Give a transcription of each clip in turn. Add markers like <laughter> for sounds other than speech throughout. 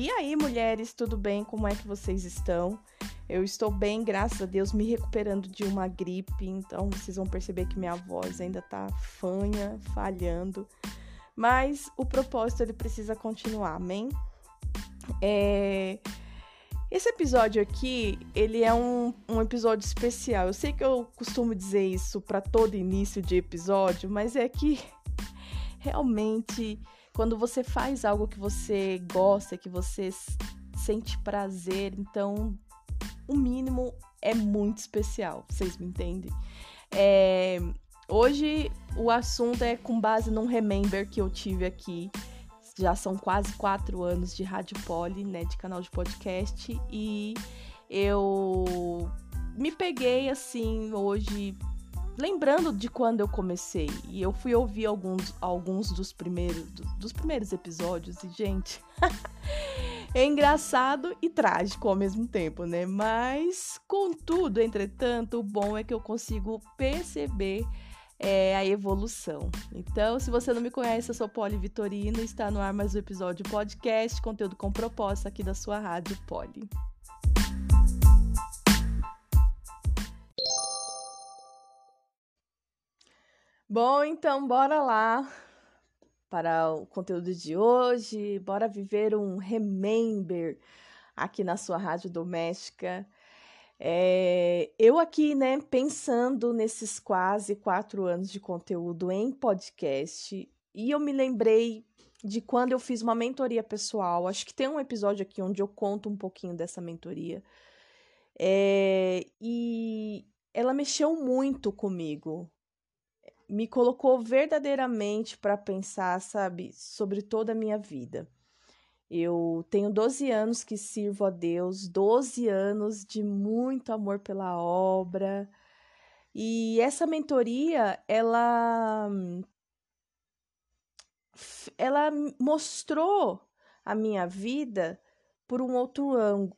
E aí, mulheres, tudo bem? Como é que vocês estão? Eu estou bem, graças a Deus, me recuperando de uma gripe, então vocês vão perceber que minha voz ainda tá fanha, falhando. Mas o propósito ele precisa continuar, amém? É... Esse episódio aqui, ele é um, um episódio especial. Eu sei que eu costumo dizer isso para todo início de episódio, mas é que <laughs> realmente quando você faz algo que você gosta, que você sente prazer, então o mínimo é muito especial, vocês me entendem? É, hoje o assunto é com base num remember que eu tive aqui já são quase quatro anos de Rádio Poli, né, de canal de podcast, e eu me peguei assim hoje lembrando de quando eu comecei e eu fui ouvir alguns, alguns dos primeiros dos primeiros episódios e gente <laughs> é engraçado e trágico ao mesmo tempo, né? Mas contudo, entretanto, o bom é que eu consigo perceber é a evolução. Então, se você não me conhece, eu sou Poli Vitorino, está no ar mais um episódio podcast, conteúdo com proposta aqui da sua rádio Poli. Bom, então bora lá para o conteúdo de hoje. Bora viver um remember aqui na sua rádio doméstica. É, eu aqui, né, pensando nesses quase quatro anos de conteúdo em podcast, e eu me lembrei de quando eu fiz uma mentoria pessoal. Acho que tem um episódio aqui onde eu conto um pouquinho dessa mentoria. É, e ela mexeu muito comigo. Me colocou verdadeiramente para pensar, sabe, sobre toda a minha vida. Eu tenho 12 anos que sirvo a Deus, 12 anos de muito amor pela obra. E essa mentoria, ela ela mostrou a minha vida por um outro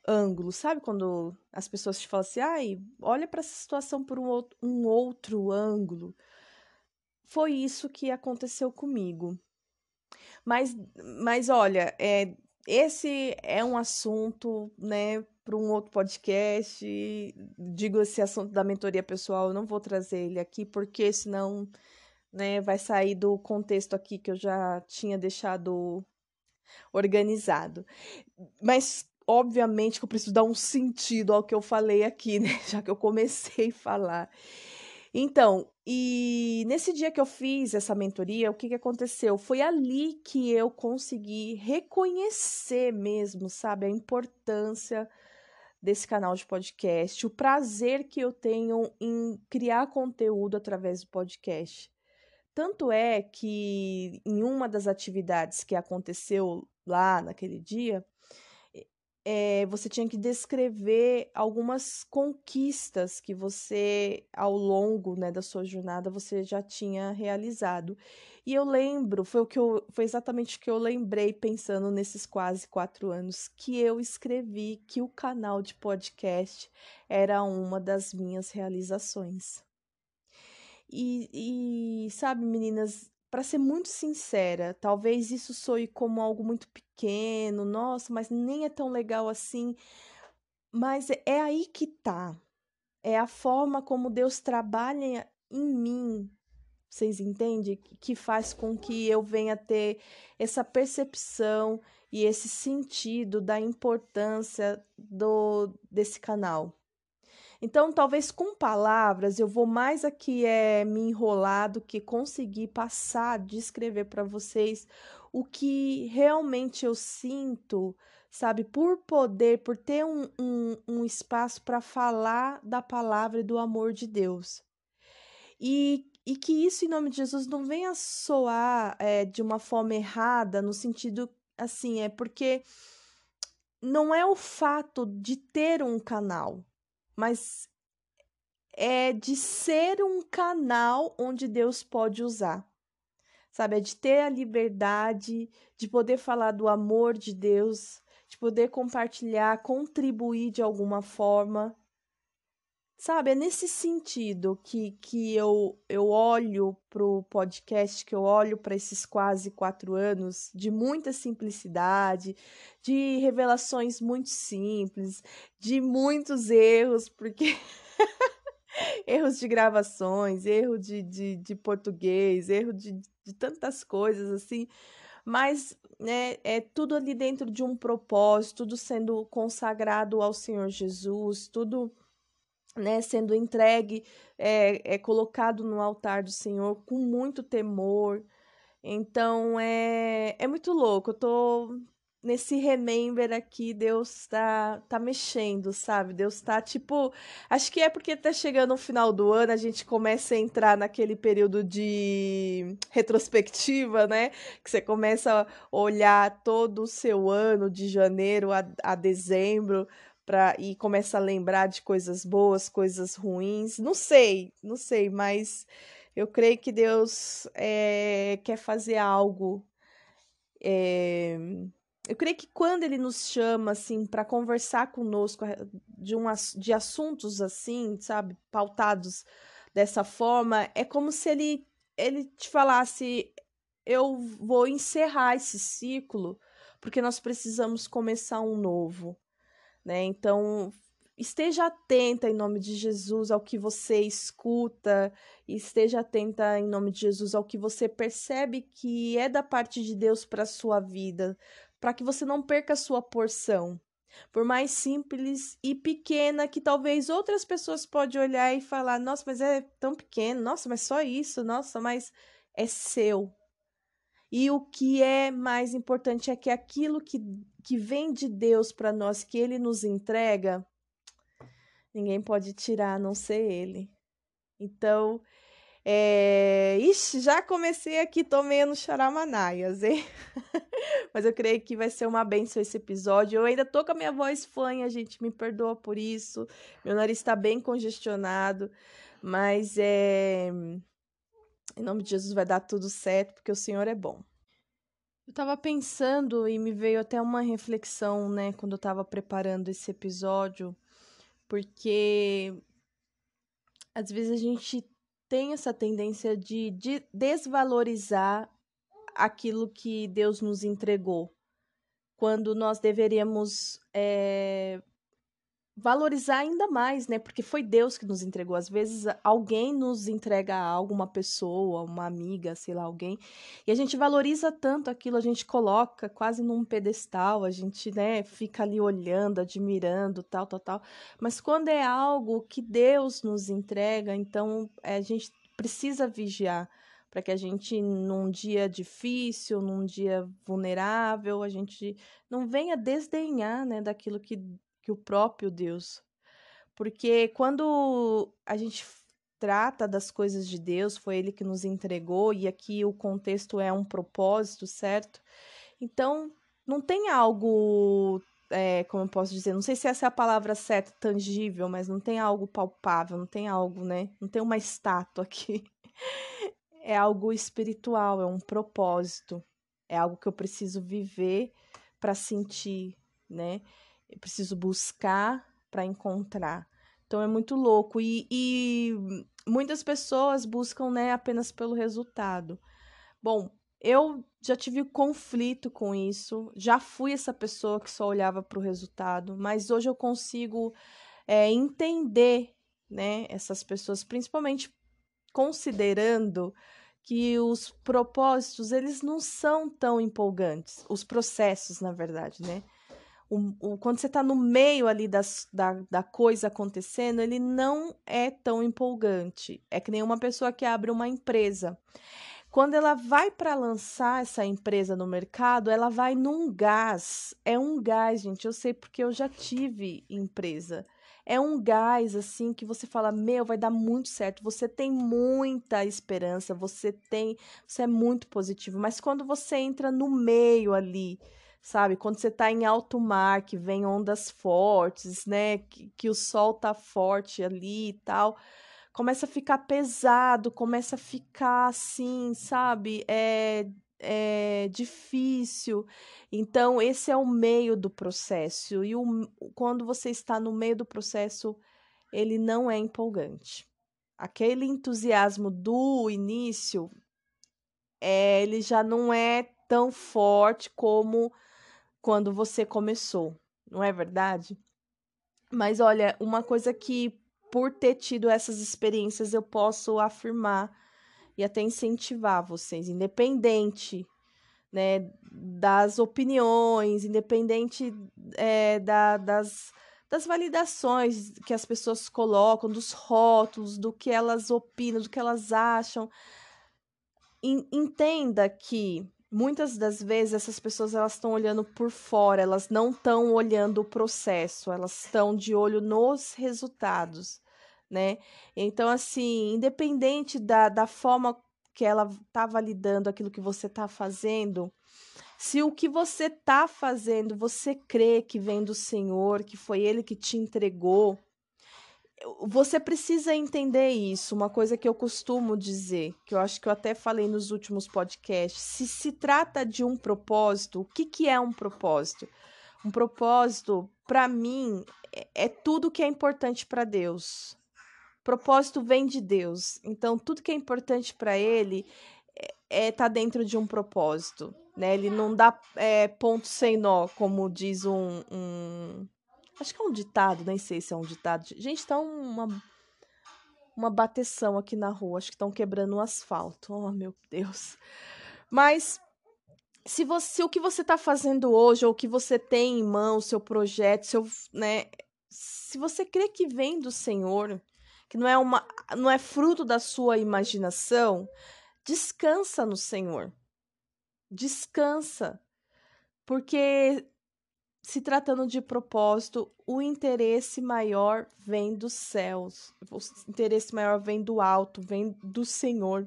ângulo, sabe quando as pessoas te falam assim, ai, olha para essa situação por um outro, um outro ângulo. Foi isso que aconteceu comigo. Mas, mas olha, é, esse é um assunto, né, para um outro podcast. Digo esse assunto da mentoria pessoal, eu não vou trazer ele aqui, porque senão, né, vai sair do contexto aqui que eu já tinha deixado organizado. Mas obviamente que eu preciso dar um sentido ao que eu falei aqui, <laughs> né? Já que eu comecei a falar. Então, e nesse dia que eu fiz essa mentoria, o que, que aconteceu? Foi ali que eu consegui reconhecer mesmo, sabe, a importância desse canal de podcast, o prazer que eu tenho em criar conteúdo através do podcast. Tanto é que em uma das atividades que aconteceu lá naquele dia, é, você tinha que descrever algumas conquistas que você, ao longo né, da sua jornada, você já tinha realizado. E eu lembro, foi, o que eu, foi exatamente o que eu lembrei pensando nesses quase quatro anos, que eu escrevi que o canal de podcast era uma das minhas realizações. E, e sabe, meninas, para ser muito sincera, talvez isso soe como algo muito pequeno, nossa, mas nem é tão legal assim. Mas é, é aí que tá. É a forma como Deus trabalha em mim. Vocês entendem? Que faz com que eu venha ter essa percepção e esse sentido da importância do desse canal. Então, talvez com palavras eu vou mais aqui é me enrolar do que conseguir passar, descrever para vocês o que realmente eu sinto, sabe, por poder, por ter um, um, um espaço para falar da palavra e do amor de Deus. E, e que isso, em nome de Jesus, não venha soar é, de uma forma errada, no sentido assim, é porque não é o fato de ter um canal mas é de ser um canal onde Deus pode usar. Sabe, é de ter a liberdade de poder falar do amor de Deus, de poder compartilhar, contribuir de alguma forma. Sabe, é nesse sentido que, que eu, eu olho pro podcast, que eu olho para esses quase quatro anos de muita simplicidade, de revelações muito simples, de muitos erros, porque <laughs> erros de gravações, erro de, de, de português, erro de, de tantas coisas assim, mas né, é tudo ali dentro de um propósito, tudo sendo consagrado ao Senhor Jesus, tudo né, sendo entregue, é, é colocado no altar do Senhor com muito temor. Então é, é muito louco. Eu tô nesse remember aqui, Deus tá, tá mexendo, sabe? Deus tá tipo. Acho que é porque tá chegando o final do ano, a gente começa a entrar naquele período de retrospectiva, né? Que você começa a olhar todo o seu ano, de janeiro a, a dezembro e começa a lembrar de coisas boas, coisas ruins. Não sei, não sei, mas eu creio que Deus é, quer fazer algo. É, eu creio que quando ele nos chama assim para conversar conosco de, um, de assuntos assim, sabe, pautados dessa forma, é como se ele ele te falasse: eu vou encerrar esse ciclo porque nós precisamos começar um novo né? Então, esteja atenta em nome de Jesus ao que você escuta, esteja atenta em nome de Jesus ao que você percebe que é da parte de Deus para sua vida, para que você não perca a sua porção. Por mais simples e pequena que talvez outras pessoas podem olhar e falar: "Nossa, mas é tão pequeno. Nossa, mas só isso. Nossa, mas é seu. E o que é mais importante é que aquilo que, que vem de Deus para nós, que Ele nos entrega, ninguém pode tirar a não ser Ele. Então, é... Ixi, já comecei aqui, tô meio no charamanaias, hein? <laughs> Mas eu creio que vai ser uma benção esse episódio. Eu ainda tô com a minha voz fanha, gente, me perdoa por isso. Meu nariz está bem congestionado, mas é em nome de Jesus vai dar tudo certo, porque o Senhor é bom. Eu tava pensando e me veio até uma reflexão, né, quando eu tava preparando esse episódio, porque às vezes a gente tem essa tendência de, de desvalorizar aquilo que Deus nos entregou, quando nós deveríamos é, valorizar ainda mais, né? Porque foi Deus que nos entregou. Às vezes alguém nos entrega algo, uma pessoa, uma amiga, sei lá, alguém, e a gente valoriza tanto aquilo, a gente coloca quase num pedestal, a gente, né, fica ali olhando, admirando, tal, tal, tal. Mas quando é algo que Deus nos entrega, então é, a gente precisa vigiar para que a gente, num dia difícil, num dia vulnerável, a gente não venha desdenhar, né, daquilo que que o próprio Deus. Porque quando a gente trata das coisas de Deus, foi Ele que nos entregou, e aqui o contexto é um propósito, certo? Então, não tem algo, é, como eu posso dizer, não sei se essa é a palavra certa, tangível, mas não tem algo palpável, não tem algo, né? Não tem uma estátua aqui. <laughs> É algo espiritual, é um propósito, é algo que eu preciso viver para sentir, né? Eu preciso buscar para encontrar. Então é muito louco. E, e muitas pessoas buscam né, apenas pelo resultado. Bom, eu já tive conflito com isso, já fui essa pessoa que só olhava para o resultado, mas hoje eu consigo é, entender né, essas pessoas, principalmente considerando que os propósitos eles não são tão empolgantes, os processos, na verdade, né? O, o, quando você está no meio ali das, da, da coisa acontecendo, ele não é tão empolgante. É que nem uma pessoa que abre uma empresa. Quando ela vai para lançar essa empresa no mercado, ela vai num gás. É um gás, gente. Eu sei porque eu já tive empresa. É um gás assim que você fala: "Meu, vai dar muito certo". Você tem muita esperança, você tem, você é muito positivo, mas quando você entra no meio ali, sabe? Quando você tá em alto mar, que vem ondas fortes, né? Que, que o sol tá forte ali e tal. Começa a ficar pesado, começa a ficar assim, sabe? É, é difícil. Então, esse é o meio do processo. E o, quando você está no meio do processo, ele não é empolgante. Aquele entusiasmo do início, é, ele já não é tão forte como quando você começou, não é verdade? Mas olha, uma coisa que por ter tido essas experiências eu posso afirmar e até incentivar vocês, independente né, das opiniões, independente é, da, das, das validações que as pessoas colocam, dos rótulos, do que elas opinam, do que elas acham. Entenda que muitas das vezes essas pessoas elas estão olhando por fora, elas não estão olhando o processo, elas estão de olho nos resultados, né? Então, assim, independente da, da forma que ela está validando aquilo que você está fazendo, se o que você está fazendo você crê que vem do Senhor, que foi Ele que te entregou, você precisa entender isso. Uma coisa que eu costumo dizer, que eu acho que eu até falei nos últimos podcasts: se se trata de um propósito, o que, que é um propósito? Um propósito, para mim, é, é tudo que é importante para Deus. Propósito vem de Deus. Então, tudo que é importante para Ele é, é tá dentro de um propósito. Né? Ele não dá é, ponto sem nó, como diz um, um Acho que é um ditado, nem sei se é um ditado. Gente, tá uma, uma bateção aqui na rua. Acho que estão quebrando o asfalto. Oh, meu Deus. Mas se você se o que você está fazendo hoje, ou o que você tem em mão, seu projeto, seu, né, se você crê que vem do Senhor, que não é uma não é fruto da sua imaginação, descansa no Senhor. Descansa. Porque se tratando de propósito, o interesse maior vem dos céus, o interesse maior vem do alto, vem do Senhor.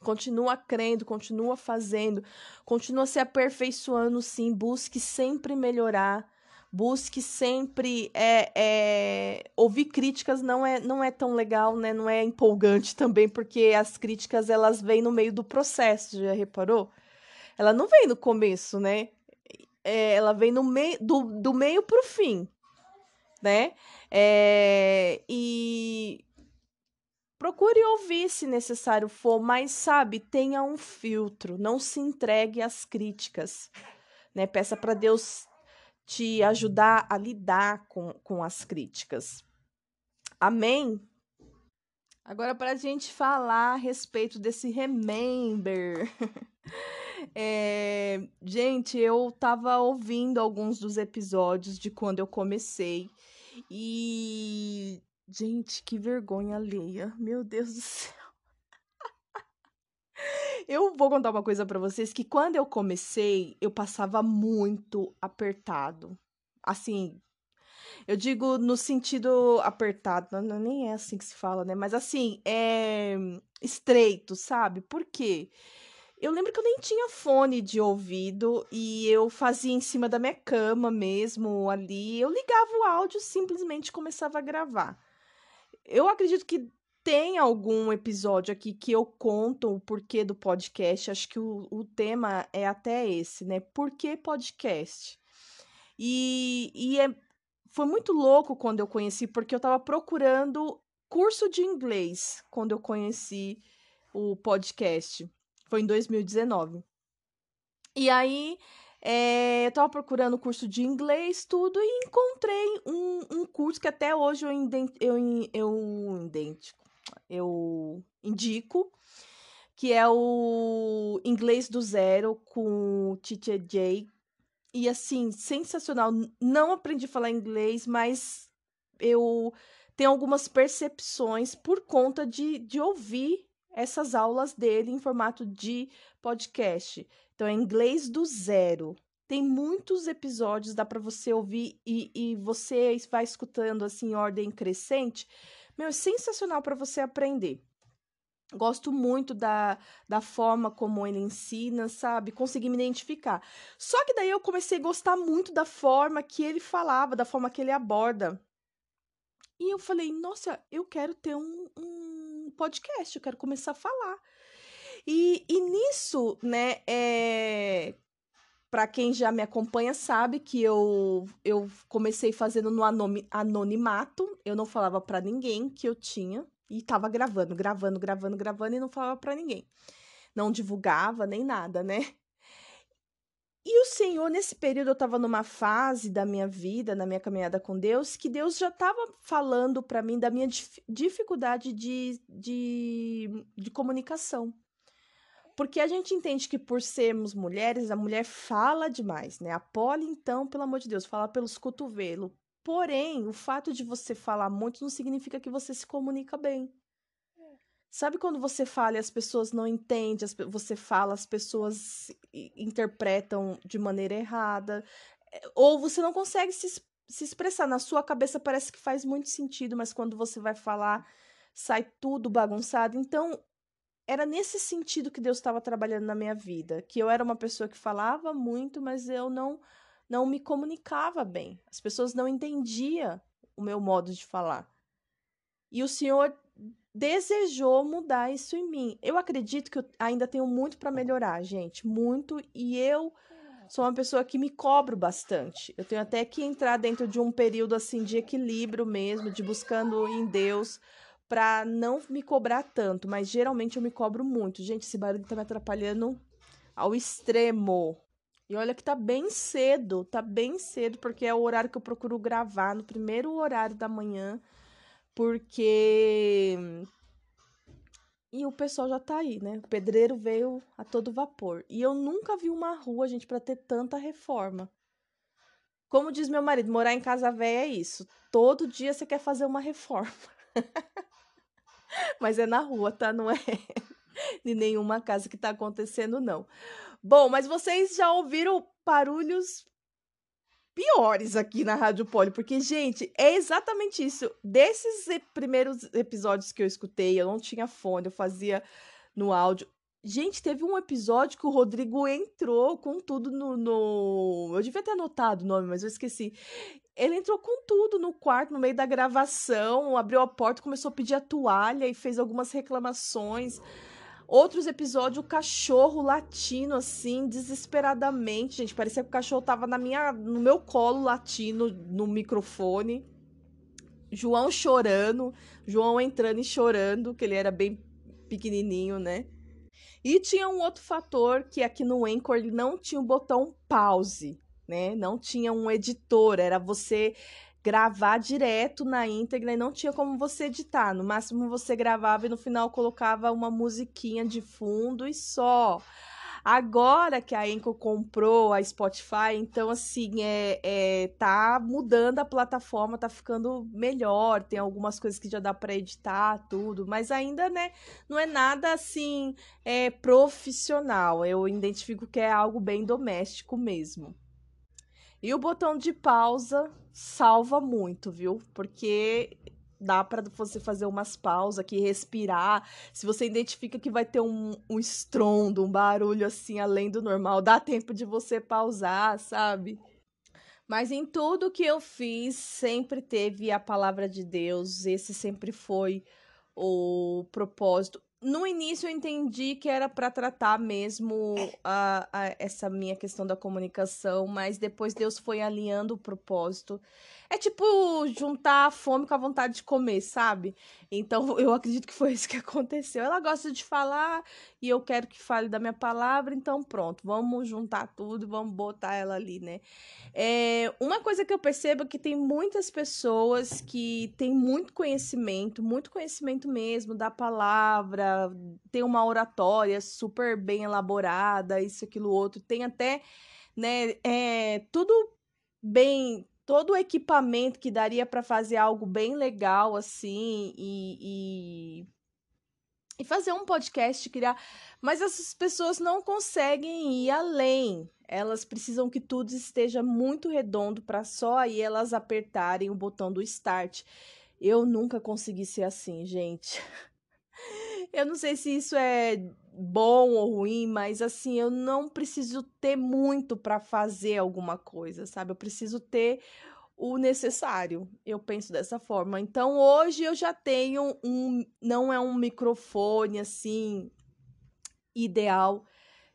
Continua crendo, continua fazendo, continua se aperfeiçoando, sim. Busque sempre melhorar, busque sempre é, é, ouvir críticas não é não é tão legal, né? Não é empolgante também, porque as críticas elas vêm no meio do processo, já reparou? Ela não vem no começo, né? É, ela vem no meio do, do meio pro fim, né? É, e procure ouvir se necessário for, mas sabe, tenha um filtro, não se entregue às críticas, né? Peça para Deus te ajudar a lidar com, com as críticas. Amém? Agora, para a gente falar a respeito desse remember. <laughs> É, gente, eu tava ouvindo alguns dos episódios de quando eu comecei. E. Gente, que vergonha alheia. Meu Deus do céu. <laughs> Eu vou contar uma coisa para vocês que quando eu comecei, eu passava muito apertado. Assim, eu digo no sentido apertado, não, nem é assim que se fala, né? Mas assim, é estreito, sabe? Por quê? Eu lembro que eu nem tinha fone de ouvido e eu fazia em cima da minha cama mesmo, ali. Eu ligava o áudio, simplesmente começava a gravar. Eu acredito que tem algum episódio aqui que eu conto o porquê do podcast. Acho que o, o tema é até esse, né? Por que podcast? E, e é, foi muito louco quando eu conheci, porque eu estava procurando curso de inglês quando eu conheci o podcast. Foi em 2019. E aí, é, eu tava procurando curso de inglês, tudo, e encontrei um, um curso que até hoje eu, eu, eu, eu indico, que é o Inglês do Zero com o Teacher Jay. E assim, sensacional. Não aprendi a falar inglês, mas eu tenho algumas percepções por conta de, de ouvir essas aulas dele em formato de podcast. Então, é inglês do zero. Tem muitos episódios, dá para você ouvir e, e você vai escutando assim em ordem crescente. Meu, é sensacional para você aprender. Gosto muito da, da forma como ele ensina, sabe? Consegui me identificar. Só que daí eu comecei a gostar muito da forma que ele falava, da forma que ele aborda. E eu falei, nossa, eu quero ter um, um podcast, eu quero começar a falar. E, e nisso, né, é... para quem já me acompanha sabe que eu, eu comecei fazendo no anonimato. Eu não falava para ninguém que eu tinha e tava gravando, gravando, gravando, gravando e não falava para ninguém. Não divulgava nem nada, né? E o Senhor, nesse período, eu estava numa fase da minha vida, na minha caminhada com Deus, que Deus já estava falando para mim da minha dificuldade de, de, de comunicação. Porque a gente entende que por sermos mulheres, a mulher fala demais, né? A Polly, então, pelo amor de Deus, fala pelos cotovelos. Porém, o fato de você falar muito não significa que você se comunica bem. Sabe quando você fala e as pessoas não entendem, você fala, as pessoas interpretam de maneira errada, eh, ou você não consegue se, se expressar. Na sua cabeça parece que faz muito sentido, mas quando você vai falar, sai tudo bagunçado. Então, era nesse sentido que Deus estava trabalhando na minha vida, que eu era uma pessoa que falava muito, mas eu não não me comunicava bem. As pessoas não entendiam o meu modo de falar. E o Senhor desejou mudar isso em mim. Eu acredito que eu ainda tenho muito para melhorar, gente, muito, e eu sou uma pessoa que me cobro bastante. Eu tenho até que entrar dentro de um período assim de equilíbrio mesmo, de buscando em Deus para não me cobrar tanto, mas geralmente eu me cobro muito. Gente, esse barulho tá me atrapalhando ao extremo. E olha que tá bem cedo, tá bem cedo, porque é o horário que eu procuro gravar, no primeiro horário da manhã, porque. E o pessoal já tá aí, né? O pedreiro veio a todo vapor. E eu nunca vi uma rua, gente, para ter tanta reforma. Como diz meu marido, morar em casa velha é isso. Todo dia você quer fazer uma reforma. <laughs> Mas é na rua, tá? Não é <laughs> de nenhuma casa que tá acontecendo, não. Bom, mas vocês já ouviram barulhos piores aqui na Rádio Poli, porque, gente, é exatamente isso. Desses primeiros episódios que eu escutei, eu não tinha fone, eu fazia no áudio. Gente, teve um episódio que o Rodrigo entrou com tudo no, no. Eu devia ter anotado o nome, mas eu esqueci. Ele entrou com tudo no quarto, no meio da gravação, abriu a porta, começou a pedir a toalha e fez algumas reclamações. Outros episódios, o cachorro latindo assim, desesperadamente. Gente, parecia que o cachorro tava na minha, no meu colo latindo no microfone. João chorando, João entrando e chorando, que ele era bem pequenininho, né? E tinha um outro fator que aqui no Anchor não tinha o botão pause né? Não tinha um editor, era você gravar direto na íntegra e não tinha como você editar. No máximo você gravava e no final colocava uma musiquinha de fundo e só. Agora que a Anchor comprou a Spotify, então assim, é, é tá mudando a plataforma, tá ficando melhor, tem algumas coisas que já dá para editar, tudo, mas ainda, né, não é nada assim é profissional. Eu identifico que é algo bem doméstico mesmo. E o botão de pausa salva muito, viu? Porque dá para você fazer umas pausas aqui, respirar. Se você identifica que vai ter um, um estrondo, um barulho assim além do normal, dá tempo de você pausar, sabe? Mas em tudo que eu fiz, sempre teve a palavra de Deus, esse sempre foi o propósito no início eu entendi que era para tratar mesmo a, a, essa minha questão da comunicação, mas depois Deus foi alinhando o propósito. É tipo juntar a fome com a vontade de comer, sabe? Então <laughs> eu acredito que foi isso que aconteceu. Ela gosta de falar e eu quero que fale da minha palavra, então pronto, vamos juntar tudo e vamos botar ela ali, né? É, uma coisa que eu percebo é que tem muitas pessoas que têm muito conhecimento, muito conhecimento mesmo da palavra, tem uma oratória super bem elaborada, isso, aquilo, outro, tem até, né, é, tudo bem todo o equipamento que daria para fazer algo bem legal assim e, e, e, fazer um podcast, criar. Mas essas pessoas não conseguem ir além. Elas precisam que tudo esteja muito redondo para só aí elas apertarem o botão do start. Eu nunca consegui ser assim, gente. <laughs> Eu não sei se isso é bom ou ruim, mas assim, eu não preciso ter muito para fazer alguma coisa, sabe? Eu preciso ter o necessário. Eu penso dessa forma. Então, hoje eu já tenho um não é um microfone assim ideal.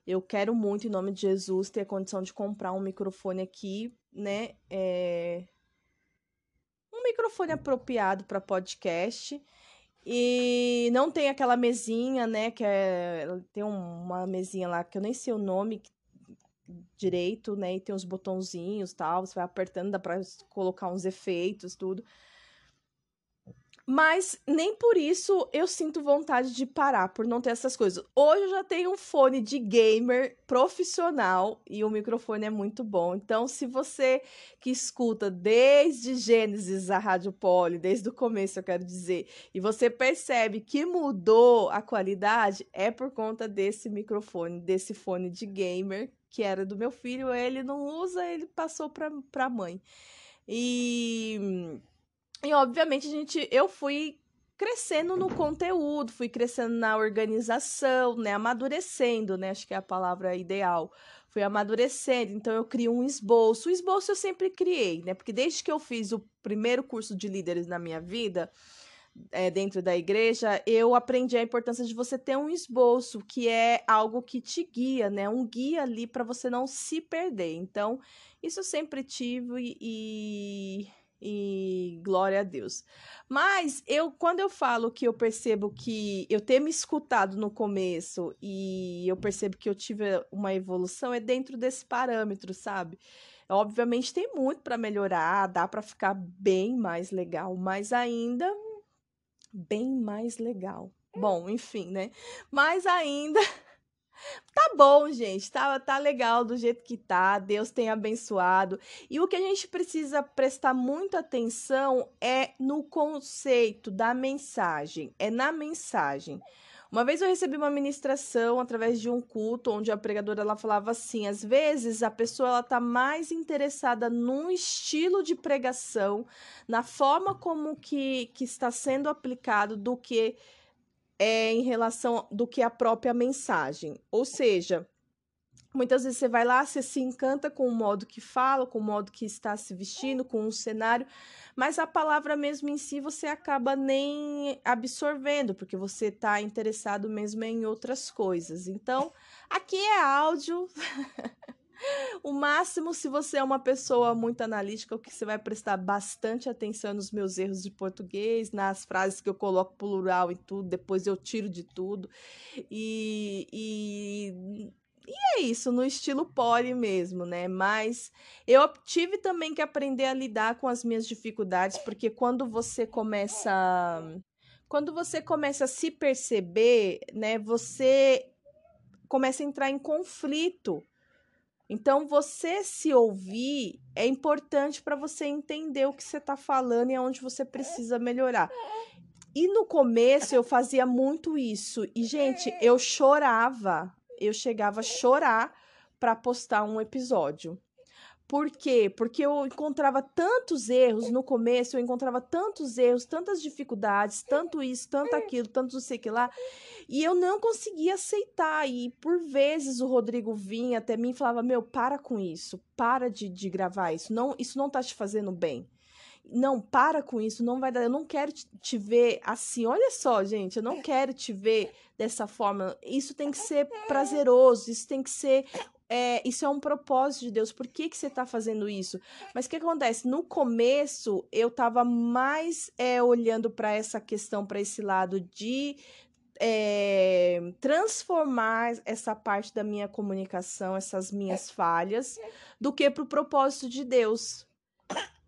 Eu quero muito, em nome de Jesus, ter a condição de comprar um microfone aqui, né? É... Um microfone apropriado para podcast. E não tem aquela mesinha, né? Que é. Tem uma mesinha lá que eu nem sei o nome direito, né? E tem uns botãozinhos tal. Você vai apertando, dá pra colocar uns efeitos, tudo. Mas nem por isso eu sinto vontade de parar, por não ter essas coisas. Hoje eu já tenho um fone de gamer profissional e o microfone é muito bom. Então, se você que escuta desde Gênesis a Rádio Poli, desde o começo, eu quero dizer, e você percebe que mudou a qualidade, é por conta desse microfone, desse fone de gamer que era do meu filho. Ele não usa, ele passou para a mãe. E e obviamente a gente, eu fui crescendo no conteúdo, fui crescendo na organização, né, amadurecendo, né, acho que é a palavra ideal. Fui amadurecendo, então eu crio um esboço. O esboço eu sempre criei, né? Porque desde que eu fiz o primeiro curso de líderes na minha vida, é, dentro da igreja, eu aprendi a importância de você ter um esboço, que é algo que te guia, né? Um guia ali para você não se perder. Então, isso eu sempre tive e, e glória a Deus. Mas eu, quando eu falo que eu percebo que eu ter me escutado no começo e eu percebo que eu tive uma evolução, é dentro desse parâmetro, sabe? Obviamente tem muito para melhorar, dá para ficar bem mais legal, mas ainda bem mais legal. Bom, enfim, né? Mas ainda <laughs> Tá bom, gente, tá, tá legal do jeito que tá, Deus tem abençoado. E o que a gente precisa prestar muita atenção é no conceito da mensagem, é na mensagem. Uma vez eu recebi uma ministração através de um culto onde a pregadora ela falava assim: às vezes a pessoa ela tá mais interessada no estilo de pregação, na forma como que, que está sendo aplicado do que é em relação do que a própria mensagem. Ou seja, muitas vezes você vai lá, você se encanta com o modo que fala, com o modo que está se vestindo, com o cenário, mas a palavra mesmo em si você acaba nem absorvendo, porque você está interessado mesmo em outras coisas. Então, aqui é áudio. <laughs> <laughs> O máximo, se você é uma pessoa muito analítica, o que você vai prestar bastante atenção nos meus erros de português, nas frases que eu coloco plural e tudo, depois eu tiro de tudo. E, e, e é isso, no estilo poli mesmo, né? Mas eu tive também que aprender a lidar com as minhas dificuldades, porque quando você começa. Quando você começa a se perceber, né, você começa a entrar em conflito então, você se ouvir é importante para você entender o que você está falando e aonde você precisa melhorar. E no começo eu fazia muito isso. E, gente, eu chorava. Eu chegava a chorar para postar um episódio. Por quê? Porque eu encontrava tantos erros no começo, eu encontrava tantos erros, tantas dificuldades, tanto isso, tanto aquilo, tanto não sei que lá, e eu não conseguia aceitar. E por vezes o Rodrigo vinha até mim e falava: Meu, para com isso, para de, de gravar isso, não, isso não tá te fazendo bem. Não, para com isso, não vai dar. Eu não quero te, te ver assim. Olha só, gente, eu não quero te ver dessa forma. Isso tem que ser prazeroso, isso tem que ser é, isso é um propósito de Deus. Por que, que você está fazendo isso? Mas o que acontece? No começo, eu estava mais é, olhando para essa questão, para esse lado de é, transformar essa parte da minha comunicação, essas minhas falhas, do que para o propósito de Deus.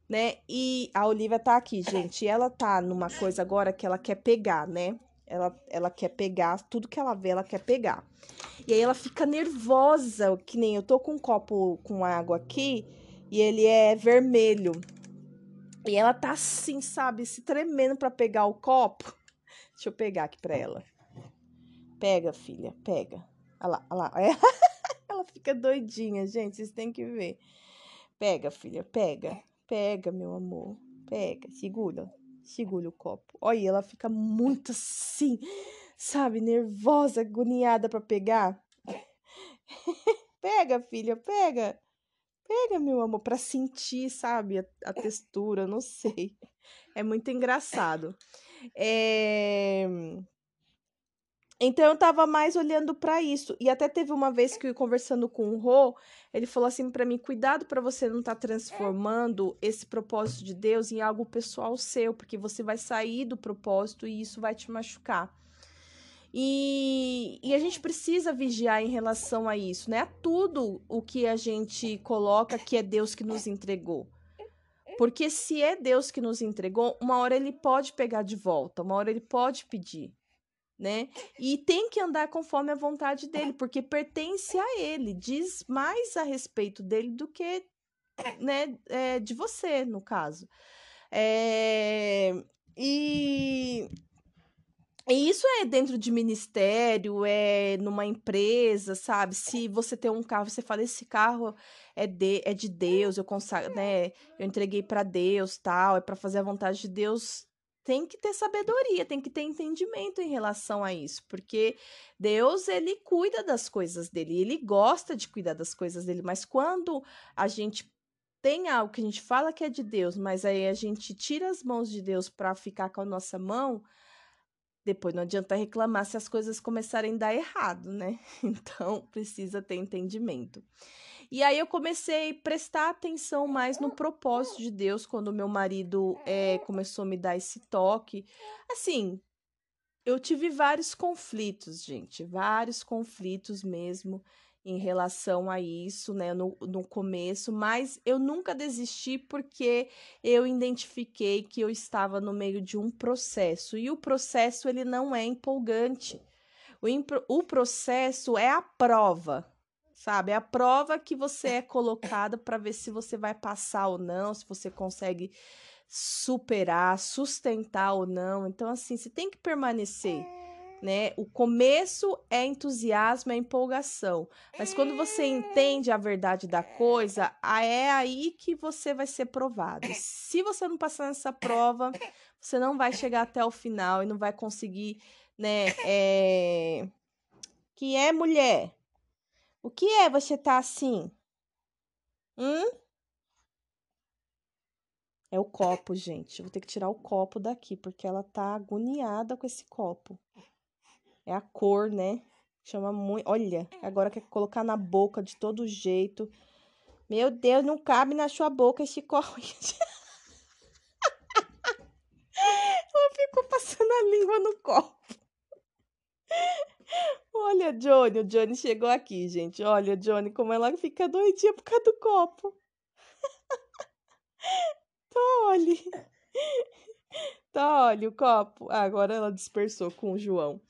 Né? E a Olivia tá aqui, gente. E ela tá numa coisa agora que ela quer pegar, né? Ela, ela quer pegar, tudo que ela vê, ela quer pegar. E aí ela fica nervosa, que nem eu tô com um copo com água aqui e ele é vermelho. E ela tá assim, sabe, se tremendo para pegar o copo. Deixa eu pegar aqui para ela. Pega, filha, pega. Olha lá, olha lá. <laughs> ela fica doidinha, gente, vocês têm que ver. Pega, filha, pega. Pega, meu amor. Pega, segura. Segura o copo. Olha, ela fica muito assim, sabe, nervosa, agoniada para pegar. <laughs> pega, filha, pega. Pega, meu amor, para sentir, sabe, a, a textura, não sei. É muito engraçado. É... Então eu tava mais olhando para isso. E até teve uma vez que eu conversando com o Rô, ele falou assim para mim: "Cuidado para você não estar tá transformando esse propósito de Deus em algo pessoal seu, porque você vai sair do propósito e isso vai te machucar". E, e a gente precisa vigiar em relação a isso, né? A tudo o que a gente coloca que é Deus que nos entregou. Porque se é Deus que nos entregou, uma hora ele pode pegar de volta, uma hora ele pode pedir, né? E tem que andar conforme a vontade dele, porque pertence a ele, diz mais a respeito dele do que, né, é, de você, no caso. É, e e isso é dentro de ministério, é numa empresa, sabe? Se você tem um carro, você fala, esse carro é de, é de Deus, eu consagro, né? Eu entreguei para Deus, tal, é para fazer a vontade de Deus. Tem que ter sabedoria, tem que ter entendimento em relação a isso, porque Deus, ele cuida das coisas dele, ele gosta de cuidar das coisas dele, mas quando a gente tem algo que a gente fala que é de Deus, mas aí a gente tira as mãos de Deus para ficar com a nossa mão, depois não adianta reclamar se as coisas começarem a dar errado, né? <laughs> Então precisa ter entendimento. E aí eu comecei a prestar atenção mais no propósito de Deus quando meu marido é, começou a me dar esse toque. Assim, eu tive vários conflitos, gente, vários conflitos mesmo em relação a isso, né, no, no começo, mas eu nunca desisti porque eu identifiquei que eu estava no meio de um processo e o processo ele não é empolgante. O, o processo é a prova, sabe? É a prova que você é colocada para ver se você vai passar ou não, se você consegue superar, sustentar ou não. Então, assim, você tem que permanecer né? O começo é entusiasmo, é empolgação. Mas quando você entende a verdade da coisa, é aí que você vai ser provado. Se você não passar nessa prova, você não vai chegar até o final e não vai conseguir, né? É... Que é mulher? O que é você tá assim? Hum? É o copo, gente. Eu vou ter que tirar o copo daqui, porque ela tá agoniada com esse copo. É a cor, né? Chama muito. Olha, agora quer colocar na boca de todo jeito. Meu Deus, não cabe na sua boca esse corrente. <laughs> Ela ficou passando a língua no copo. Olha, Johnny, o Johnny chegou aqui, gente. Olha, Johnny, como ela fica doidinha por causa do copo. Tolhe. Tolhe o copo. Ah, agora ela dispersou com o João.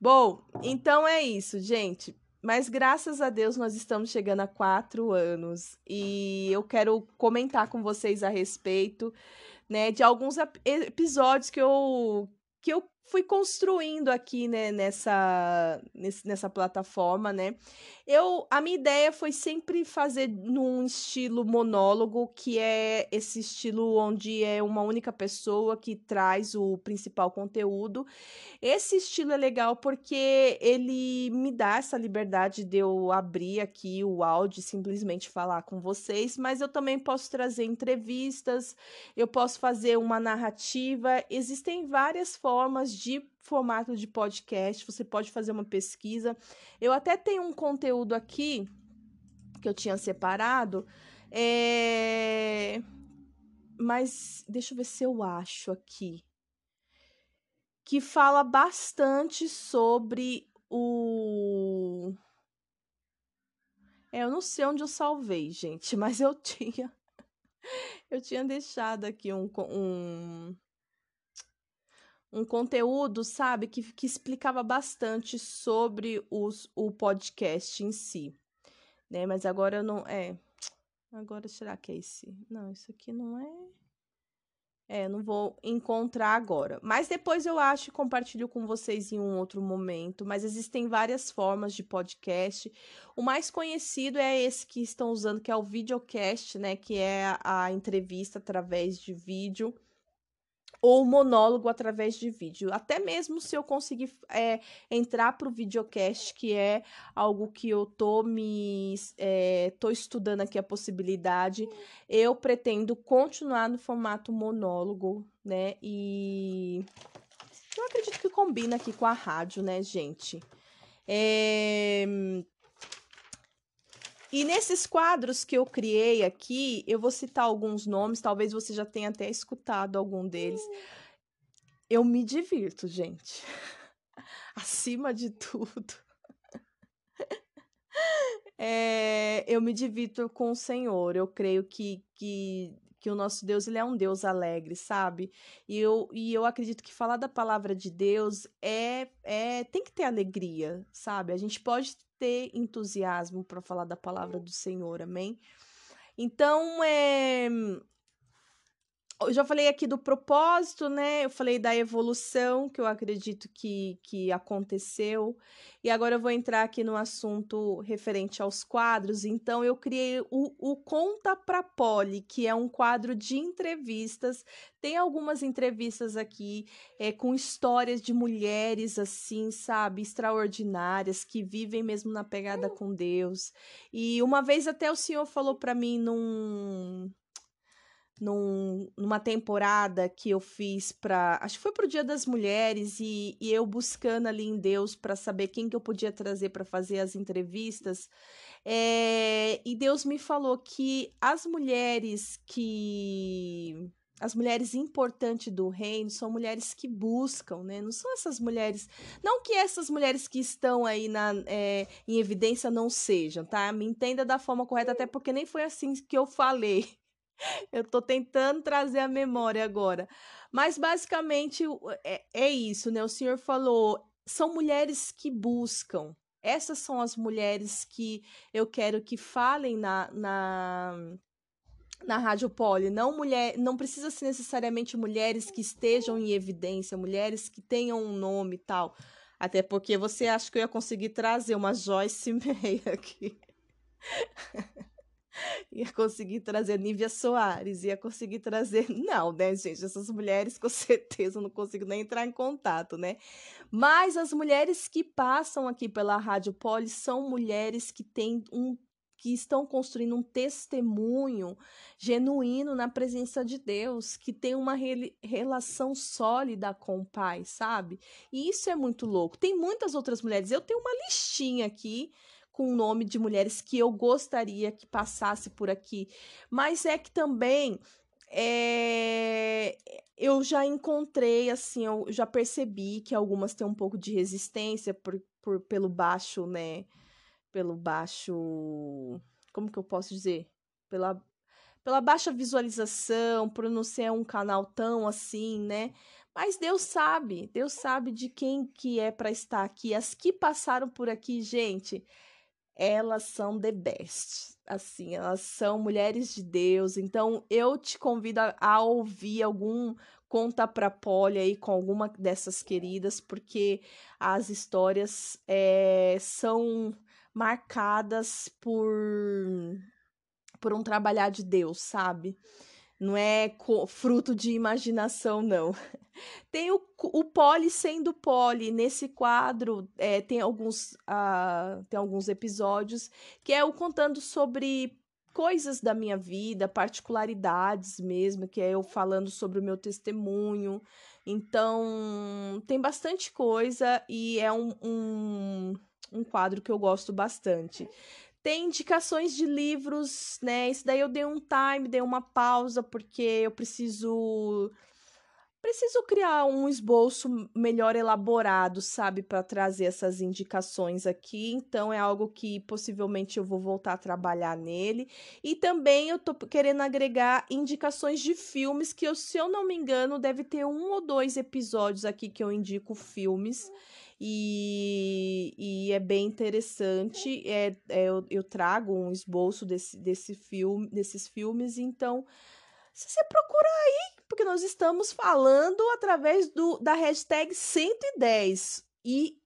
Bom, então é isso, gente. Mas graças a Deus nós estamos chegando a quatro anos e eu quero comentar com vocês a respeito, né, de alguns episódios que eu que eu fui construindo aqui, né, nessa, nessa plataforma, né? Eu, a minha ideia foi sempre fazer num estilo monólogo, que é esse estilo onde é uma única pessoa que traz o principal conteúdo. Esse estilo é legal porque ele me dá essa liberdade de eu abrir aqui o áudio e simplesmente falar com vocês, mas eu também posso trazer entrevistas, eu posso fazer uma narrativa. Existem várias formas de formato de podcast, você pode fazer uma pesquisa. Eu até tenho um conteúdo aqui que eu tinha separado, é... mas deixa eu ver se eu acho aqui. Que fala bastante sobre o. É, eu não sei onde eu salvei, gente, <laughs> mas eu tinha. Eu tinha deixado aqui um, um, um conteúdo, sabe, que, que explicava bastante sobre os, o podcast em si, né? Mas agora eu não. É. Agora será que é esse? Não, isso aqui não é. É, não vou encontrar agora. Mas depois eu acho e compartilho com vocês em um outro momento. Mas existem várias formas de podcast. O mais conhecido é esse que estão usando, que é o videocast, né? Que é a entrevista através de vídeo ou monólogo através de vídeo. Até mesmo se eu conseguir é, entrar para o videocast, que é algo que eu tô me é, tô estudando aqui a possibilidade, eu pretendo continuar no formato monólogo, né? E Eu acredito que combina aqui com a rádio, né, gente? É... E nesses quadros que eu criei aqui, eu vou citar alguns nomes, talvez você já tenha até escutado algum deles. Eu me divirto, gente. <laughs> Acima de tudo. <laughs> É, eu me divirto com o Senhor. Eu creio que, que, que o nosso Deus ele é um Deus alegre, sabe? E eu, e eu acredito que falar da palavra de Deus é, é tem que ter alegria, sabe? A gente pode ter entusiasmo para falar da palavra do Senhor, amém? Então, é, eu já falei aqui do propósito, né? Eu falei da evolução que eu acredito que, que aconteceu. E agora eu vou entrar aqui no assunto referente aos quadros. Então, eu criei o, o Conta Pra Poli, que é um quadro de entrevistas. Tem algumas entrevistas aqui é, com histórias de mulheres, assim, sabe, extraordinárias, que vivem mesmo na pegada com Deus. E uma vez até o senhor falou para mim num num, numa temporada que eu fiz para acho que foi pro Dia das Mulheres e, e eu buscando ali em Deus para saber quem que eu podia trazer para fazer as entrevistas é, e Deus me falou que as mulheres que as mulheres importantes do reino são mulheres que buscam, né? Não são essas mulheres. Não que essas mulheres que estão aí na, é, em evidência não sejam, tá? Me entenda da forma correta, até porque nem foi assim que eu falei. Eu tô tentando trazer a memória agora. Mas basicamente é, é isso, né? O senhor falou, são mulheres que buscam. Essas são as mulheres que eu quero que falem na, na, na Rádio Poli. Não, mulher, não precisa ser necessariamente mulheres que estejam em evidência, mulheres que tenham um nome e tal. Até porque você acha que eu ia conseguir trazer uma Joyce <laughs> Meia aqui. <laughs> ia conseguir trazer Nívia Soares, ia conseguir trazer. <laughs> Não, né, gente? Essas mulheres, com <laughs> certeza, eu não consigo nem entrar em contato, né? Mas as mulheres que passam aqui pela Rádio Poli são mulheres que têm um que estão construindo um testemunho genuíno na presença de Deus, que tem uma re relação sólida com o Pai, sabe? E isso é muito louco. Tem muitas outras mulheres. Eu tenho uma listinha aqui com o nome de mulheres que eu gostaria que passasse por aqui. Mas é que também é, eu já encontrei, assim, eu já percebi que algumas têm um pouco de resistência por, por, pelo baixo, né? Pelo baixo. Como que eu posso dizer? Pela, pela baixa visualização, por não ser um canal tão assim, né? Mas Deus sabe, Deus sabe de quem que é para estar aqui. As que passaram por aqui, gente, elas são the best. Assim, elas são mulheres de Deus. Então, eu te convido a, a ouvir algum conta pra Polly aí com alguma dessas queridas, porque as histórias é, são marcadas por, por um trabalhar de Deus, sabe? Não é fruto de imaginação, não. <laughs> Tem o, o Poli sendo Poli. Nesse quadro é, tem, alguns, uh, tem alguns episódios que é o contando sobre coisas da minha vida, particularidades mesmo, que é eu falando sobre o meu testemunho. Então, tem bastante coisa e é um, um, um quadro que eu gosto bastante. Tem indicações de livros, né? Isso daí eu dei um time, dei uma pausa, porque eu preciso. Preciso criar um esboço melhor elaborado, sabe, para trazer essas indicações aqui. Então é algo que possivelmente eu vou voltar a trabalhar nele. E também eu tô querendo agregar indicações de filmes que eu, se eu não me engano, deve ter um ou dois episódios aqui que eu indico filmes e, e é bem interessante. É, é eu, eu, trago um esboço desse, desse filme, desses filmes, então se você procurar aí, porque nós estamos falando através do, da hashtag 110. E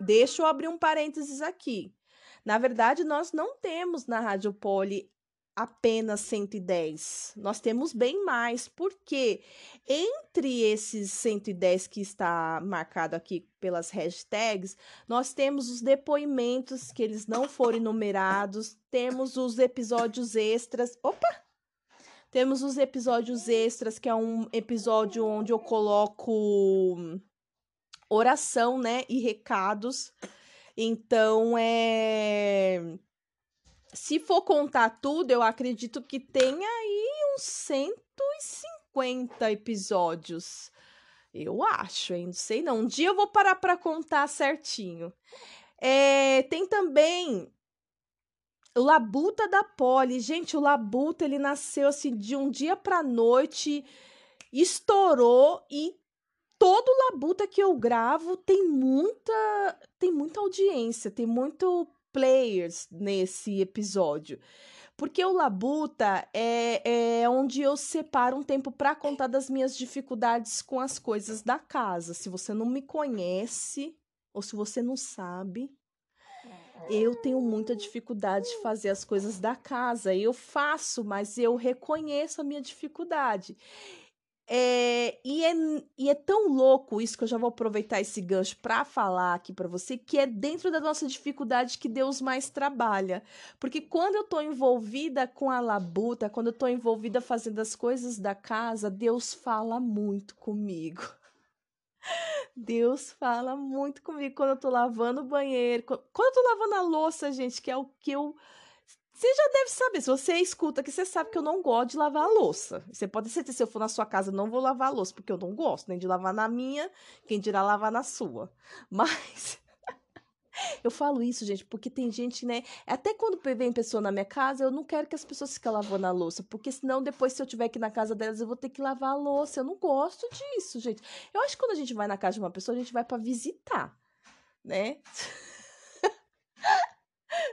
deixa eu abrir um parênteses aqui. Na verdade, nós não temos na Rádio Poli apenas 110. Nós temos bem mais, porque entre esses 110 que está marcado aqui pelas hashtags, nós temos os depoimentos que eles não foram numerados, temos os episódios extras. Opa! Temos os episódios extras, que é um episódio onde eu coloco oração, né, e recados. Então, é se for contar tudo, eu acredito que tem aí uns 150 episódios. Eu acho, hein? Não sei não. Um dia eu vou parar para contar certinho. É, tem também o Labuta da Poli. Gente, o Labuta, ele nasceu assim de um dia pra noite, estourou e todo Labuta que eu gravo tem muita tem muita audiência, tem muito players nesse episódio. Porque o Labuta é, é onde eu separo um tempo para contar das minhas dificuldades com as coisas da casa. Se você não me conhece, ou se você não sabe, eu tenho muita dificuldade de fazer as coisas da casa. Eu faço, mas eu reconheço a minha dificuldade. É, e, é, e é tão louco isso que eu já vou aproveitar esse gancho para falar aqui para você, que é dentro da nossa dificuldade que Deus mais trabalha. Porque quando eu tô envolvida com a labuta, quando eu tô envolvida fazendo as coisas da casa, Deus fala muito comigo. <laughs> Deus fala muito comigo quando eu tô lavando o banheiro, quando eu tô lavando a louça, gente, que é o que eu você já deve saber, se você escuta que você sabe que eu não gosto de lavar a louça. Você pode ser se eu for na sua casa, não vou lavar a louça, porque eu não gosto nem de lavar na minha, quem dirá lavar na sua. <laughs> Mas eu falo isso, gente, porque tem gente, né? Até quando vem pessoa na minha casa, eu não quero que as pessoas fiquem lavando a louça, porque senão depois, se eu tiver aqui na casa delas, eu vou ter que lavar a louça. Eu não gosto disso, gente. Eu acho que quando a gente vai na casa de uma pessoa, a gente vai para visitar, né? <laughs>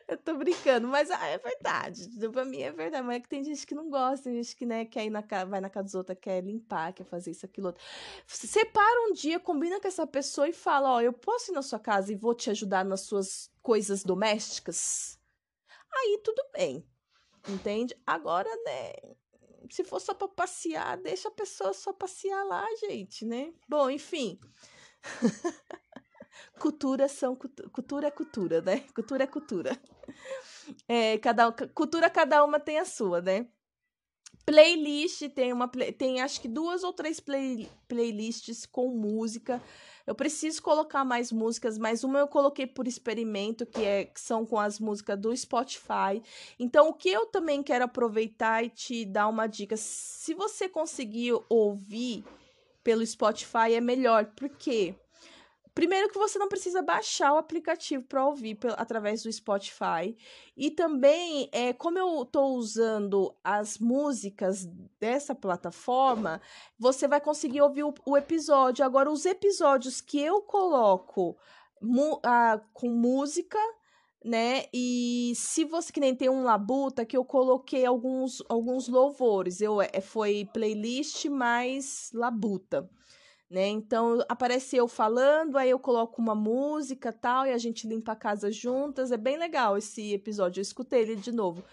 Eu tô brincando, mas ah, é verdade. Pra mim é verdade. Mas é que tem gente que não gosta, tem gente que né, quer ir na vai na casa dos outros, quer limpar, quer fazer isso, aquilo outro. Separa um dia, combina com essa pessoa e fala: Ó, eu posso ir na sua casa e vou te ajudar nas suas coisas domésticas? Aí tudo bem. Entende? Agora, né? Se for só pra passear, deixa a pessoa só passear lá, gente, né? Bom, enfim. <laughs> cultura são cultura é cultura, né? <laughs> Cultura é cultura. É, cada cultura cada uma tem a sua, né? Playlist tem uma tem acho que duas ou três play, playlists com música. Eu preciso colocar mais músicas, mas uma eu coloquei por experimento, que, é, que são com as músicas do Spotify. Então, o que eu também quero aproveitar e te dar uma dica, se você conseguir ouvir pelo Spotify é melhor, porque Primeiro que você não precisa baixar o aplicativo para ouvir através do Spotify. E também, é, como eu estou usando as músicas dessa plataforma, você vai conseguir ouvir o, o episódio. Agora, os episódios que eu coloco mu ah, com música, né? E se você que nem tem um labuta que eu coloquei alguns alguns louvores, eu é, foi playlist mais labuta né? Então aparece eu falando, aí eu coloco uma música tal e a gente limpa a casa juntas. É bem legal esse episódio. Eu escutei ele de novo.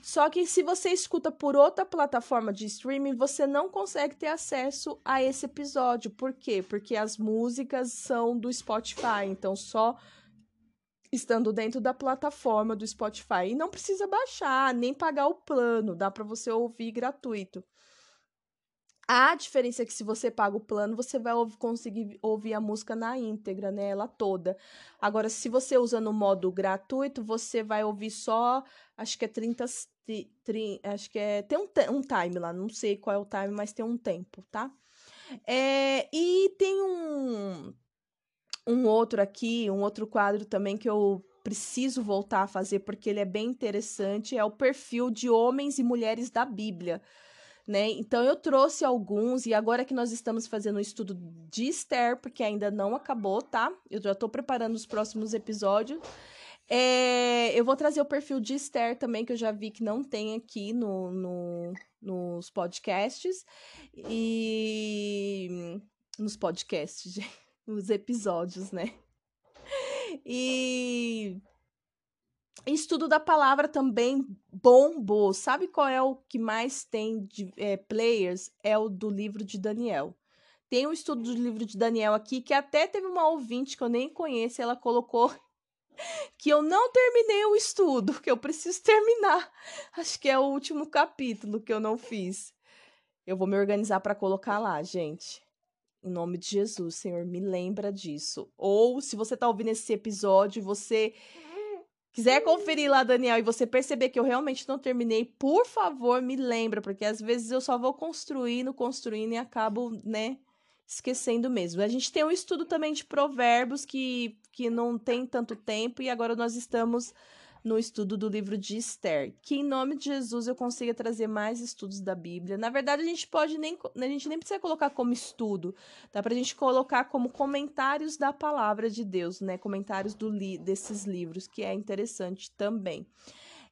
Só que se você escuta por outra plataforma de streaming, você não consegue ter acesso a esse episódio. Por quê? Porque as músicas são do Spotify, então só estando dentro da plataforma do Spotify. E não precisa baixar, nem pagar o plano, dá para você ouvir gratuito. A diferença é que se você paga o plano, você vai conseguir ouvir a música na íntegra, né? Ela toda. Agora, se você usa no modo gratuito, você vai ouvir só, acho que é 30, 30 acho que é, tem um, um time lá, não sei qual é o time, mas tem um tempo, tá? É, e tem um, um outro aqui, um outro quadro também que eu preciso voltar a fazer porque ele é bem interessante, é o perfil de homens e mulheres da Bíblia né? Então eu trouxe alguns e agora que nós estamos fazendo um estudo de Esther, porque ainda não acabou, tá? Eu já estou preparando os próximos episódios. É, eu vou trazer o perfil de Esther também, que eu já vi que não tem aqui no, no, nos podcasts. E. Nos podcasts, <laughs> nos episódios, né? E Estudo da palavra também bombou. Sabe qual é o que mais tem de é, players? É o do livro de Daniel. Tem um estudo do livro de Daniel aqui que até teve uma ouvinte que eu nem conheço, ela colocou <laughs> que eu não terminei o estudo, que eu preciso terminar. Acho que é o último capítulo que eu não fiz. Eu vou me organizar para colocar lá, gente. Em nome de Jesus, Senhor, me lembra disso. Ou se você tá ouvindo esse episódio, você quiser conferir lá, Daniel, e você perceber que eu realmente não terminei, por favor, me lembra, porque às vezes eu só vou construindo, construindo e acabo, né, esquecendo mesmo. A gente tem um estudo também de provérbios que, que não tem tanto tempo e agora nós estamos no estudo do livro de Esther. Que em nome de Jesus eu consiga trazer mais estudos da Bíblia. Na verdade, a gente pode nem a gente nem precisa colocar como estudo, dá pra gente colocar como comentários da palavra de Deus, né? Comentários do li desses livros, que é interessante também.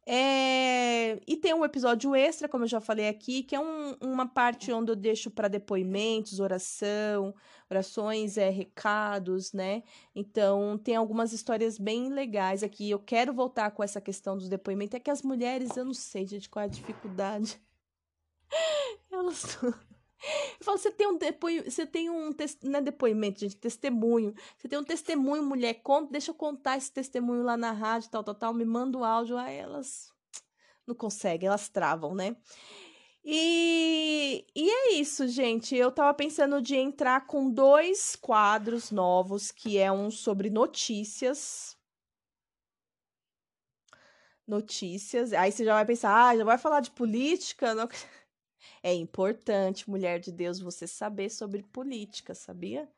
É... E tem um episódio extra, como eu já falei aqui, que é um, uma parte onde eu deixo para depoimentos, oração, orações, é, recados, né? Então, tem algumas histórias bem legais aqui. Eu quero voltar com essa questão dos depoimentos. É que as mulheres, eu não sei, gente, qual é a dificuldade. <laughs> Elas. Eu falo, você tem um depoimento, você tem um, não é depoimento, gente, testemunho. Você tem um testemunho, mulher, conta, deixa eu contar esse testemunho lá na rádio, tal, tal, tal, me manda o áudio, aí elas <tsk> não conseguem, elas travam, né? E, e é isso, gente. Eu tava pensando de entrar com dois quadros novos, que é um sobre notícias. Notícias. Aí você já vai pensar, ah, já vai falar de política? Não... <laughs> É importante, mulher de Deus, você saber sobre política, sabia?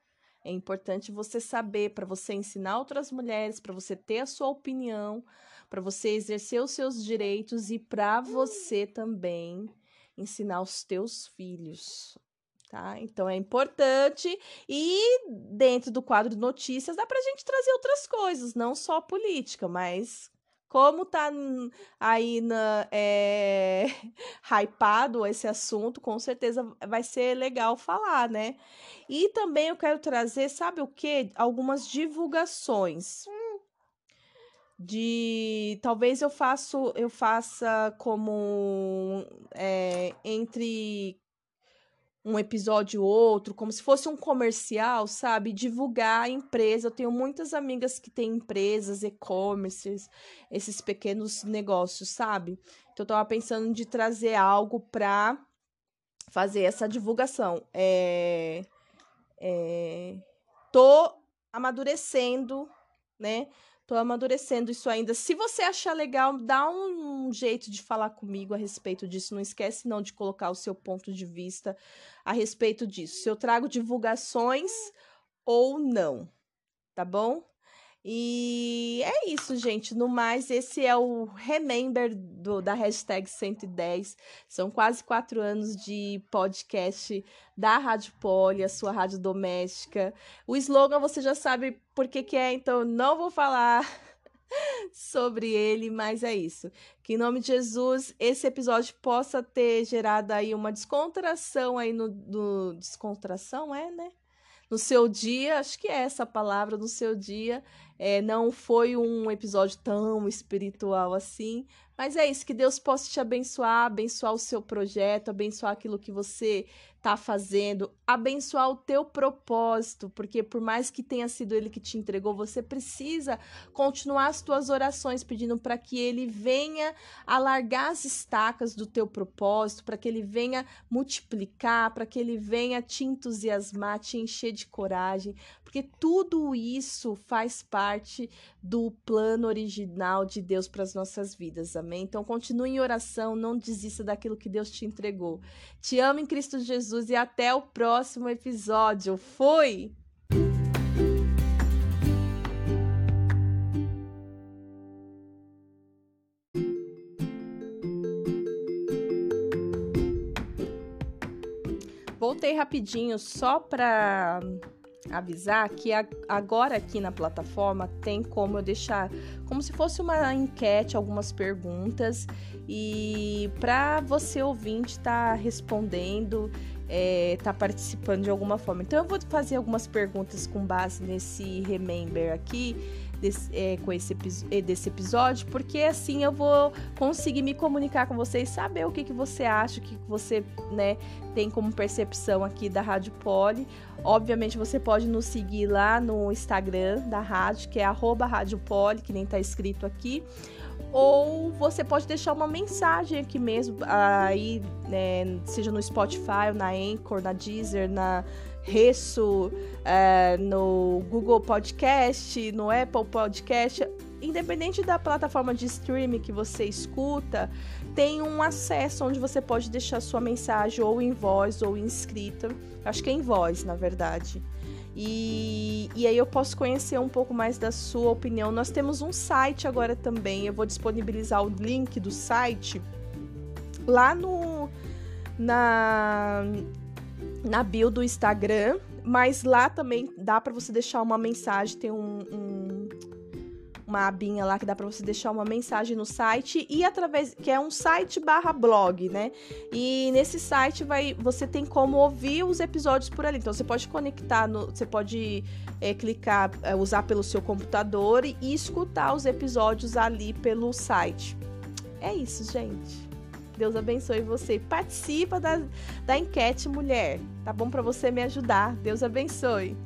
É importante você saber para você ensinar outras mulheres, para você ter a sua opinião, para você exercer os seus direitos e para você também ensinar os teus filhos. Tá? Então é importante e dentro do quadro de notícias dá pra gente trazer outras coisas, não só política, mas como tá aí na, é, <laughs> hypado esse assunto, com certeza vai ser legal falar, né? E também eu quero trazer, sabe o que? Algumas divulgações. De talvez eu faço eu faça como é, entre um episódio ou outro, como se fosse um comercial, sabe? Divulgar a empresa. Eu tenho muitas amigas que têm empresas, e-commerces, esses pequenos negócios, sabe? Então eu tava pensando de trazer algo para fazer essa divulgação. É, é, tô amadurecendo, né? Tô amadurecendo isso ainda. Se você achar legal, dá um, um, jeito de falar comigo a respeito disso. Não esquece não de colocar o seu ponto de vista a respeito disso. Se eu trago divulgações ou não, tá bom? E é isso, gente. No mais, esse é o Remember do, da hashtag 110. São quase quatro anos de podcast da Rádio Poli, a sua rádio doméstica. O slogan você já sabe por que, que é, então não vou falar <laughs> sobre ele, mas é isso. Que em nome de Jesus, esse episódio possa ter gerado aí uma descontração aí no, no descontração, é, né? no seu dia, acho que é essa palavra, no seu dia. É, não foi um episódio tão espiritual assim, mas é isso, que Deus possa te abençoar, abençoar o seu projeto, abençoar aquilo que você está fazendo, abençoar o teu propósito, porque por mais que tenha sido ele que te entregou, você precisa continuar as tuas orações pedindo para que ele venha alargar as estacas do teu propósito, para que ele venha multiplicar, para que ele venha te entusiasmar, te encher de coragem, porque tudo isso faz parte do plano original de Deus para as nossas vidas. Amém? Então continue em oração, não desista daquilo que Deus te entregou. Te amo em Cristo Jesus e até o próximo episódio. Fui! Voltei rapidinho só para avisar que agora aqui na plataforma tem como eu deixar como se fosse uma enquete, algumas perguntas e para você ouvinte estar tá respondendo, é, tá participando de alguma forma. Então eu vou fazer algumas perguntas com base nesse remember aqui desse, é, com esse é, desse episódio, porque assim eu vou conseguir me comunicar com vocês, saber o que, que você acha, o que, que você né, tem como percepção aqui da Rádio Poli. Obviamente você pode nos seguir lá no Instagram da rádio, que é Rádio Poli, que nem está escrito aqui ou você pode deixar uma mensagem aqui mesmo, aí, né, seja no Spotify, na Anchor, na Deezer, na Resso, é, no Google Podcast, no Apple Podcast, independente da plataforma de streaming que você escuta, tem um acesso onde você pode deixar sua mensagem ou em voz ou em escrita. Acho que é em voz, na verdade. E, e aí eu posso conhecer um pouco mais da sua opinião. Nós temos um site agora também. Eu vou disponibilizar o link do site lá no na na bio do Instagram, mas lá também dá para você deixar uma mensagem, tem um, um uma abinha lá que dá para você deixar uma mensagem no site e através que é um site barra blog, né? E nesse site vai você tem como ouvir os episódios por ali. Então você pode conectar, no, você pode é, clicar, é, usar pelo seu computador e, e escutar os episódios ali pelo site. É isso, gente. Deus abençoe você. Participa da, da enquete, mulher. Tá bom para você me ajudar. Deus abençoe.